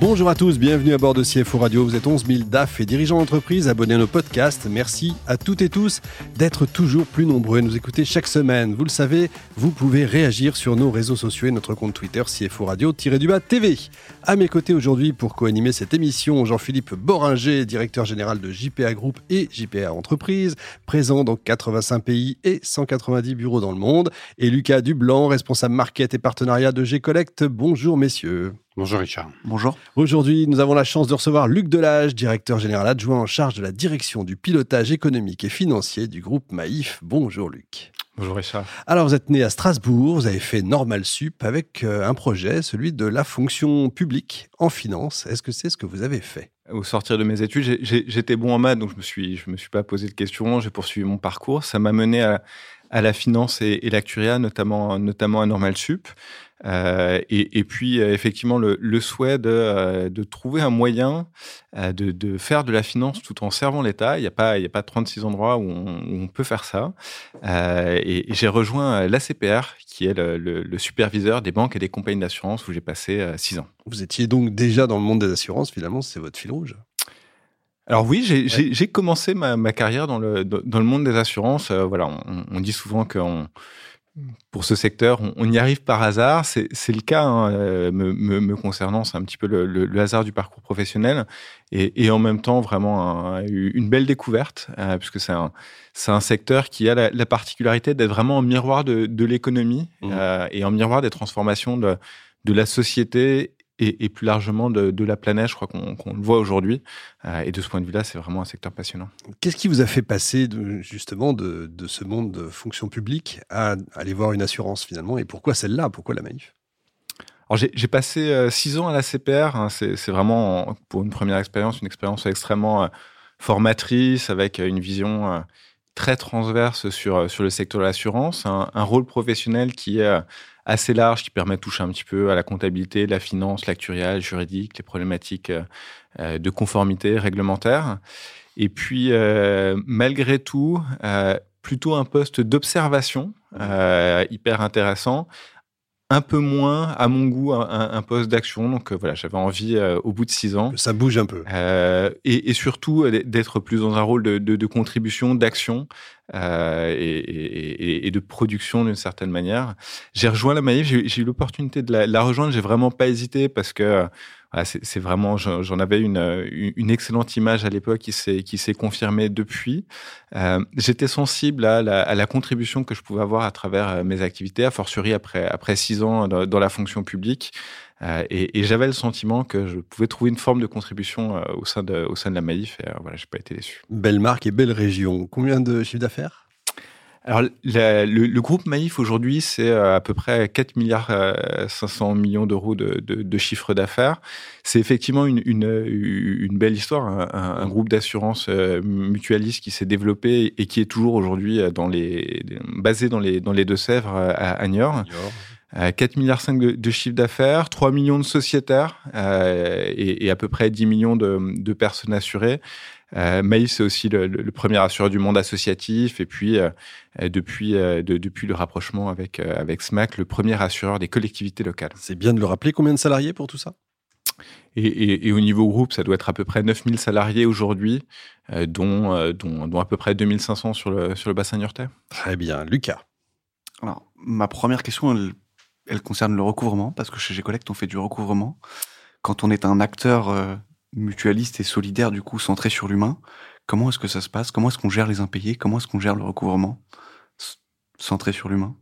Bonjour à tous, bienvenue à bord de CFO Radio. Vous êtes 11 000 DAF et dirigeants d'entreprise abonnés à nos podcasts. Merci à toutes et tous d'être toujours plus nombreux et nous écouter chaque semaine. Vous le savez, vous pouvez réagir sur nos réseaux sociaux et notre compte Twitter CFO Radio-du-bas TV. À mes côtés aujourd'hui pour co-animer cette émission, Jean-Philippe Boringer, directeur général de JPA Group et JPA Entreprise, présent dans 85 pays et 190 bureaux dans le monde, et Lucas Dublanc, responsable market et partenariat de G-Collect. Bonjour messieurs. Bonjour Richard. Bonjour. Aujourd'hui, nous avons la chance de recevoir Luc Delage, directeur général adjoint en charge de la direction du pilotage économique et financier du groupe Maïf. Bonjour Luc. Bonjour Richard. Alors vous êtes né à Strasbourg, vous avez fait Normal Sup avec euh, un projet, celui de la fonction publique en finance. Est-ce que c'est ce que vous avez fait? Au sortir de mes études, j'étais bon en maths, donc je me suis, je me suis pas posé de questions. J'ai poursuivi mon parcours. Ça m'a mené à, à la finance et, et l'actuariat, notamment, notamment à Normal Sup. Euh, et, et, puis euh, effectivement le, le souhait de, euh, de, trouver un moyen de, de, faire de la finance tout en servant l'État. Il n'y a pas il y a pas 36 endroits où on, où on peut faire ça. et, et j'ai rejoint l'ACPR qui est le, le, le, superviseur des banques et des compagnies d'assurance où j'ai passé 6 ans. Vous étiez donc déjà dans le monde des assurances. Finalement, c'est votre fil rouge. Alors oui, j'ai ouais. commencé ma, ma, carrière dans le, dans le monde des assurances. Voilà, on, on, dit souvent qu'on pour ce secteur, on, on, y arrive par hasard. C'est le cas hein, euh, me, me, me, concernant, c'est un petit peu le, le, le, hasard du parcours professionnel et, et en même temps vraiment un, une belle découverte euh, puisque c'est un, un secteur qui a la, la particularité d'être vraiment en miroir de, de l'économie mmh. euh, et en miroir des transformations de, de la société et, et, plus largement de, de, la planète. Je crois qu'on qu le voit aujourd'hui. Euh, et de ce point de vue-là, c'est vraiment un secteur passionnant. Qu'est-ce qui vous a fait passer de, justement de, de, ce monde de fonction publique à aller voir une assurance finalement? Et pourquoi celle-là? Pourquoi la alors j'ai passé euh, six ans à la CPR. Hein, c'est vraiment pour une première expérience, une expérience extrêmement euh, formatrice avec une vision très transverse sur sur le secteur de l'assurance, un, rôle professionnel qui est assez large qui permet de toucher un petit peu à la comptabilité, la finance, l'actuariat, juridique, les problématiques euh, de conformité réglementaire. Et puis, euh, malgré tout, euh, plutôt un poste d'observation euh, hyper intéressant, un peu moins, à mon goût, un, un poste d'action. Donc euh, voilà, j'avais envie, euh, au bout de six ans, ça bouge un peu, euh, et, et, surtout d'être plus dans un rôle de, de, de contribution, d'action euh, et, et, et, de production d'une certaine manière. J'ai rejoint la Maïf, j'ai eu l'opportunité de la, la rejoindre. J'ai vraiment pas hésité parce que c'est vraiment, j'en avais une, une excellente image à l'époque qui s'est confirmée depuis. Euh, J'étais sensible à la, contribution que je pouvais avoir à travers euh, mes activités, à fortiori après après six ans dans, la fonction publique. Euh, et, j'avais le sentiment que je pouvais trouver une forme de contribution au sein de au sein de la Maïf. Et voilà, pas été déçu. Belle marque et belle région. Combien de chiffre d'affaires? Alors, la, le, le, groupe Maïf aujourd'hui, c'est euh, à peu près 4 milliards 500 millions d'euros de, de, de, chiffre d'affaires. C'est effectivement une, une, une, belle histoire, un, un groupe d'assurance euh, mutualiste qui s'est développé et qui est toujours aujourd'hui dans les basé dans les dans les Deux-Sèvres à, à Niort. 4 milliards 5 de, de chiffre d'affaires, 3 millions de sociétaires euh, et, et, à peu près 10 millions de, de personnes assurées. Euh, Maïf, c'est aussi le, le, premier assureur du monde associatif. Et puis, euh, depuis, euh, de, depuis le rapprochement avec, euh, avec SMAC, le premier assureur des collectivités locales. C'est bien de le rappeler. Combien de salariés pour tout ça? Et, et, et, au niveau groupe, ça doit être à peu près 9000 salariés aujourd'hui, euh, dont, dont, dont, à peu près 2500 sur le, sur le bassin niortais. Très bien. Lucas Alors, ma première question, elle, elle concerne le recouvrement, parce que chez G-Collect, on fait du recouvrement. Quand on est un acteur mutualiste et solidaire, du coup, centré sur l'humain. Comment est-ce que ça se passe? Comment est-ce qu'on gère les impayés? Comment est-ce qu'on gère le recouvrement? Centré sur l'humain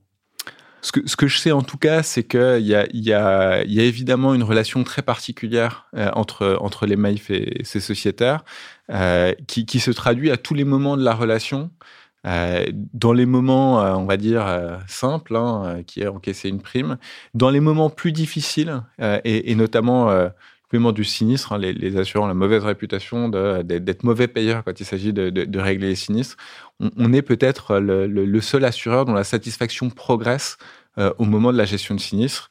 ce que, ce que je sais en tout cas, c'est qu'il y a, y, a, y a évidemment une relation très particulière euh, entre, entre les Maïf et ses sociétaires euh, qui, qui se traduit à tous les moments de la relation. Euh, dans les moments, on va dire, simples, hein, qui est encaisser une prime, dans les moments plus difficiles, et, et, notamment du sinistre, hein, les, les, assurants ont la mauvaise réputation d'être mauvais payeurs quand il s'agit de, régler les sinistres. On, est peut-être le, seul assureur dont la satisfaction progresse euh, au moment de la gestion de sinistre.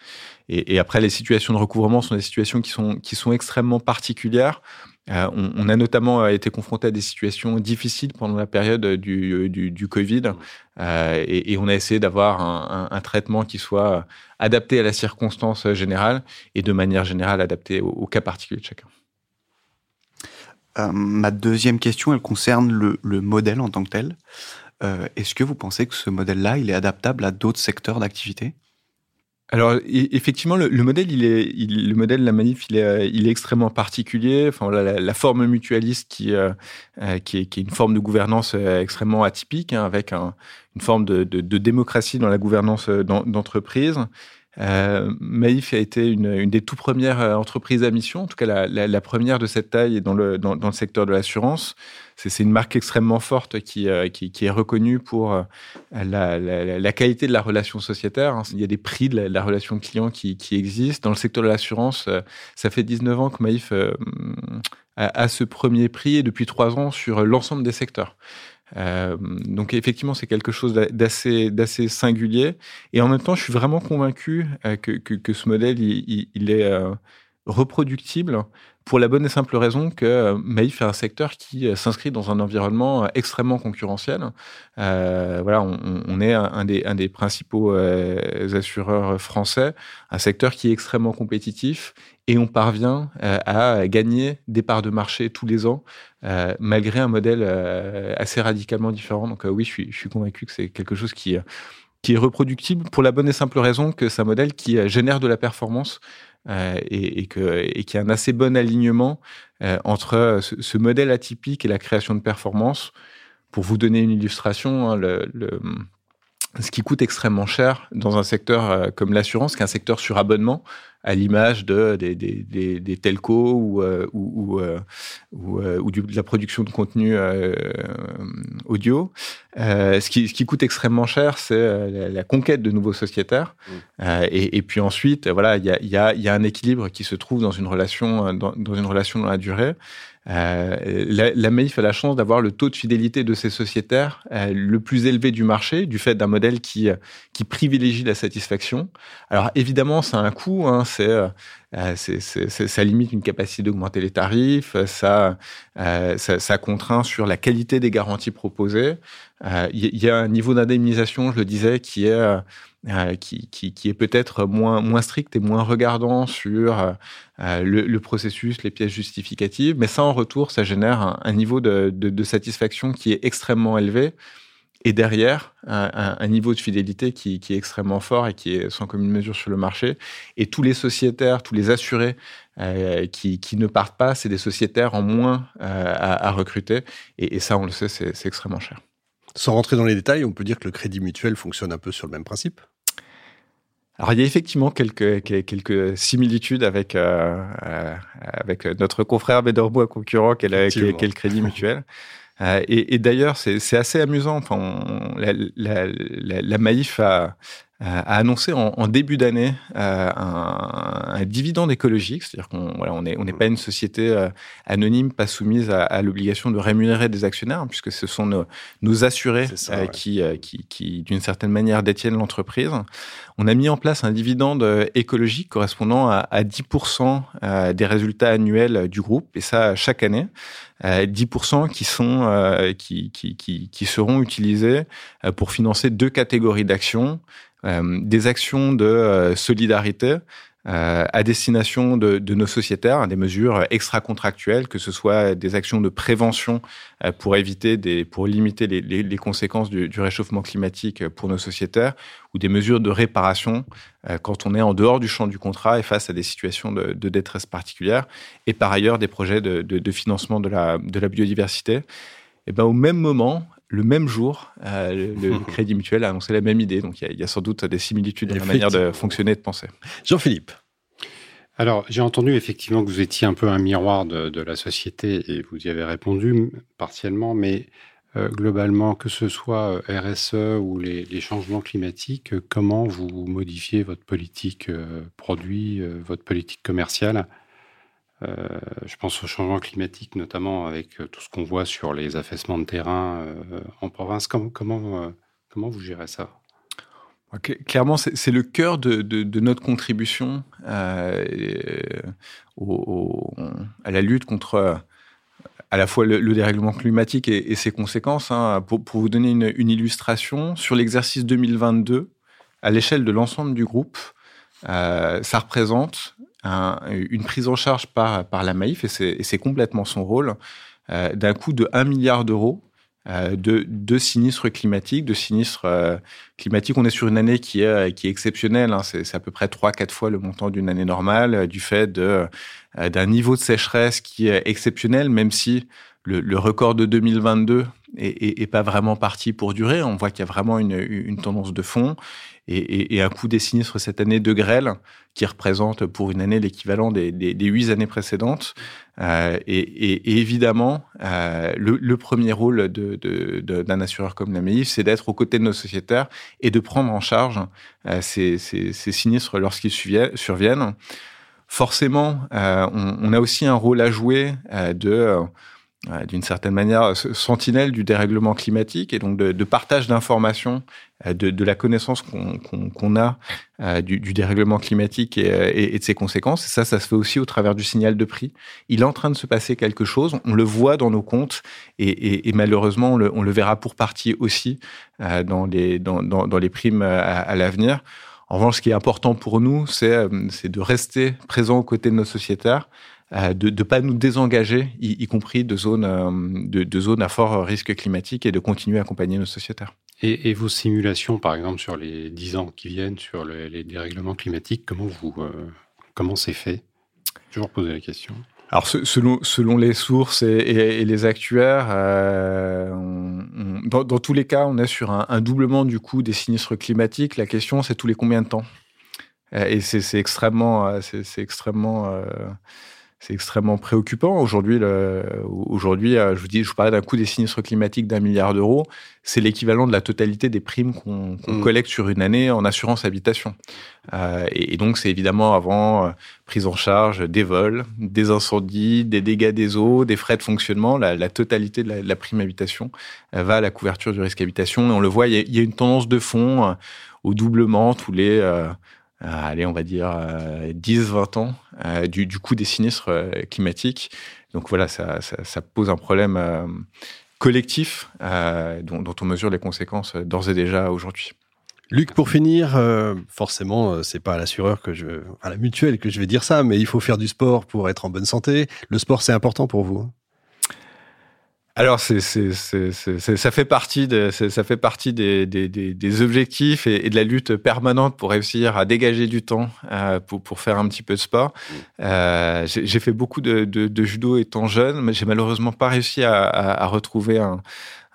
Et, après, les situations de recouvrement sont des situations qui sont extrêmement particulières. On, a notamment été confronté à des situations difficiles pendant la période du, du, Covid et, on a essayé d'avoir un, traitement qui soit adapté à la circonstance générale et de manière générale adapté au, cas particulier de chacun. ma deuxième question, elle concerne le, le, modèle en tant que tel. Est-ce que vous pensez que ce modèle-là, il est adaptable à d'autres secteurs d'activité? Alors effectivement, le, modèle, il est, le modèle de la manif, il est, il est extrêmement particulier. Enfin, la, la forme mutualiste qui, euh, euh, qui, est, qui, est, une forme de gouvernance euh, extrêmement atypique, hein, avec un, une forme de, de, de, démocratie dans la gouvernance d'entreprise. Euh, Maïf a été une, des tout premières entreprises à mission, en tout cas la, première de cette taille dans le, dans, le secteur de l'assurance c'est une marque extrêmement forte qui, euh, est reconnue pour euh, la, qualité de la relation sociétaire. Hein. Il y a des prix de la, relation client qui, existent. Dans le secteur de l'assurance, euh, ça fait 19 ans que Maïf a, ce premier prix et depuis trois ans sur l'ensemble des secteurs. Euh, donc effectivement, c'est quelque chose d'assez d'assez singulier. Et en même temps, je suis vraiment convaincu que, que, que ce modèle, il, il est reproductible pour la bonne et simple raison que euh, Maïf est un secteur qui euh, s'inscrit dans un environnement euh, extrêmement concurrentiel. Voilà, on, est un des, principaux assureurs français, un secteur qui est extrêmement compétitif et on parvient à gagner des parts de marché tous les ans, malgré un modèle assez radicalement différent. Donc oui, je suis, convaincu que c'est quelque chose qui est reproductible pour la bonne et simple raison que c'est un modèle qui génère de la performance euh, et, et, qu'il y a un assez bon alignement euh, entre ce, modèle atypique et la création de performance. Pour vous donner une illustration, hein, le, ce qui coûte extrêmement cher dans un secteur euh, comme l'assurance, qui est un secteur sur abonnement, à l'image de, des, des, des, des telcos ou, euh, ou, ou, euh, ou, de la production de contenu audio. ce, qui, ce qui coûte extrêmement cher, c'est la, la, conquête de nouveaux sociétaires. Mmh. Et, et, puis ensuite, voilà, il y a, y, a, y a un équilibre qui se trouve dans une relation dans, dans une relation dans la durée. Euh, la, la a la chance d'avoir le taux de fidélité de ses sociétaires euh, le plus élevé du marché, du fait d'un modèle qui, qui privilégie la satisfaction. Alors évidemment, ça a un coût, hein, c'est, euh, ça limite une capacité d'augmenter les tarifs, ça, euh, ça, ça, contraint sur la qualité des garanties proposées. Il y, a un niveau d'indemnisation, je le disais, qui est euh, qui, qui, est peut-être moins, moins strict et moins regardant sur euh, le, processus, les pièces justificatives, mais ça en retour, ça génère un, niveau de, de, satisfaction qui est extrêmement élevé et derrière un, un niveau de fidélité qui, qui, est extrêmement fort et qui est sans commune mesure sur le marché. Et tous les sociétaires, tous les assurés euh, qui, qui, ne partent pas, c'est des sociétaires en moins euh, à, à, recruter et, et, ça, on le sait, c'est extrêmement cher. Sans rentrer dans les détails, on peut dire que le crédit mutuel fonctionne un peu sur le même principe? Alors il y a effectivement quelques, quelques similitudes avec, euh, avec notre confrère Bédorbo, concurrent, qui est, le Crédit Mutuel. Euh, et, d'ailleurs, c'est assez amusant. La, la, la, la, Maïf a, a annoncé en, en début d'année euh, un, un, dividende écologique, c'est-à-dire qu'on voilà, on n'est on n'est pas une société euh, anonyme, pas soumise à, à l'obligation de rémunérer des actionnaires, hein, puisque ce sont nos, nos assurés ça, euh, ouais. qui, euh, qui, qui d'une certaine manière, détiennent l'entreprise. On a mis en place un dividende euh, écologique correspondant à, à 10% des résultats annuels du groupe, et ça chaque année. 10% qui sont qui, qui, qui, qui seront utilisés pour financer deux catégories d'actions euh, des actions de euh, solidarité euh, à destination de, nos sociétaires, hein, des mesures extra-contractuelles, que ce soit des actions de prévention euh, pour éviter, pour limiter les, conséquences du, réchauffement climatique pour nos sociétaires, ou des mesures de réparation euh, quand on est en dehors du champ du contrat et face à des situations de, détresse particulière, et par ailleurs des projets de, financement de la, biodiversité. Et ben, au même moment, le même jour, euh, le, le, Crédit Mutuel a annoncé la même idée. Donc il y, y, a sans doute des similitudes dans la manière de fonctionner et de penser. Jean-Philippe. Alors, j'ai entendu effectivement que vous étiez un peu un miroir de, de, la société et vous y avez répondu partiellement, mais euh, globalement, que ce soit euh, RSE ou les, les changements climatiques, comment vous modifiez votre politique euh, produit, euh, votre politique commerciale? euh, je pense au changement climatique, notamment avec euh, tout ce qu'on voit sur les affaissements de terrain euh, en province. Comment, comment, comment vous gérez ça? Okay. Clairement, c'est le cœur de, notre contribution euh, à la lutte contre à la fois le, dérèglement climatique et, ses conséquences. Hein. Pour, vous donner une, illustration, sur l'exercice 2022, à l'échelle de l'ensemble du groupe, ça représente une prise en charge par, par la Maïf, et c'est complètement son rôle, d'un coût de 1 milliard d'euros euh, de, sinistres climatiques, de sinistres euh. On est sur une année qui est, qui est exceptionnelle. Hein. C'est à peu près 3-4 fois le montant d'une année normale, euh, du fait d'un niveau de sécheresse qui est exceptionnel, même si le, record de 2022 est, pas vraiment parti pour durer. On voit qu'il y a vraiment une, une tendance de fond et, un coût des sinistres cette année de grêle qui représente pour une année l'équivalent des, huit années précédentes. Euh, et, évidemment, euh, le, premier rôle d'un assureur comme la c'est d'être aux côtés de nos sociétaires et de prendre en charge euh, ces, sinistres lorsqu'ils surviennent. Forcément, on, a aussi un rôle à jouer de d'une certaine manière sentinelle du dérèglement climatique et donc de, partage d'informations, euh, de, la connaissance qu'on a euh, du, dérèglement climatique euh, et, de ses conséquences. Et ça, ça se fait aussi au travers du signal de prix. Il est en train de se passer quelque chose, on le voit dans nos comptes et, malheureusement, on le, verra pour partie aussi dans, les, dans, dans, les primes à, l'avenir. En revanche, ce qui est important pour nous, c'est de rester présent aux côtés de nos sociétaires, de ne pas nous désengager, y, compris de zones, euh, de, zones à fort risque climatique et de continuer à accompagner nos sociétaires. Et, vos simulations, par exemple, sur les 10 ans qui viennent, sur les dérèglements climatiques, comment vous euh, comment c'est fait? Je vous reposer la question. Alors, selon, selon les sources et, les actuaires, dans, tous les cas, on est sur un, doublement du coût des sinistres climatiques. La question, c'est tous les combien de temps? Et c'est extrêmement, c'est extrêmement c'est extrêmement préoccupant. Aujourd'hui, aujourd'hui, euh, je vous dis, je vous parlais d'un coût des sinistres climatiques d'un milliard d'euros. C'est l'équivalent de la totalité des primes qu'on mmh. collecte sur une année en assurance habitation. Euh, et, donc, c'est évidemment avant euh, prise en charge des vols, des incendies, des dégâts des eaux, des frais de fonctionnement. La, totalité de la, prime habitation va à la couverture du risque habitation. Et on le voit, il y a, une tendance de fond au doublement tous les allez, on va dire 10-20 euh, ans euh, du, du coût des sinistres climatiques. Donc voilà, ça, ça, pose un problème collectif dont, on mesure les conséquences d'ores et déjà aujourd'hui. Luc, pour finir, forcément, c'est pas à l'assureur que je, à la mutuelle que je vais dire ça, mais il faut faire du sport pour être en bonne santé. Le sport, c'est important pour vous. Alors, c'est, c'est, c'est, ça fait partie, de, ça fait partie des, des, des, objectifs et, de la lutte permanente pour réussir à dégager du temps euh, pour, pour faire un petit peu de sport. Euh, j'ai, fait beaucoup de, de, de, judo étant jeune, mais j'ai malheureusement pas réussi à, à, à retrouver un,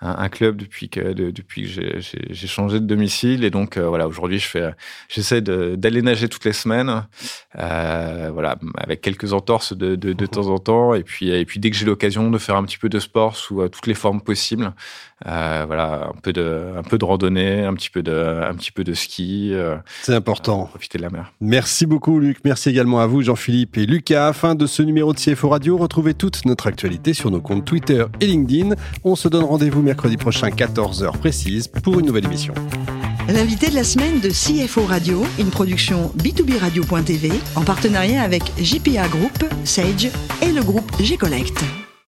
un, club depuis que depuis que j'ai changé de domicile. Et donc euh, voilà aujourd'hui je fais j'essaie d'aller nager toutes les semaines euh, voilà avec quelques entorses de, de, de, temps en temps. Et puis et puis dès que j'ai l'occasion de faire un petit peu de sport sous euh, toutes les formes possibles voilà un peu de un peu de randonnée un petit peu de un petit peu de ski c'est important. profiter de la mer. Merci beaucoup Luc. Merci également à vous Jean-Philippe et Lucas. Fin de ce numéro de CFO Radio. Retrouvez toute notre actualité sur nos comptes Twitter et LinkedIn. On se donne rendez-vous mercredi prochain 14h précise pour une nouvelle émission. L'invité de la semaine de CFO Radio, une production B2B Radio.tv en partenariat avec JPA Group, Sage et le groupe G-Collect.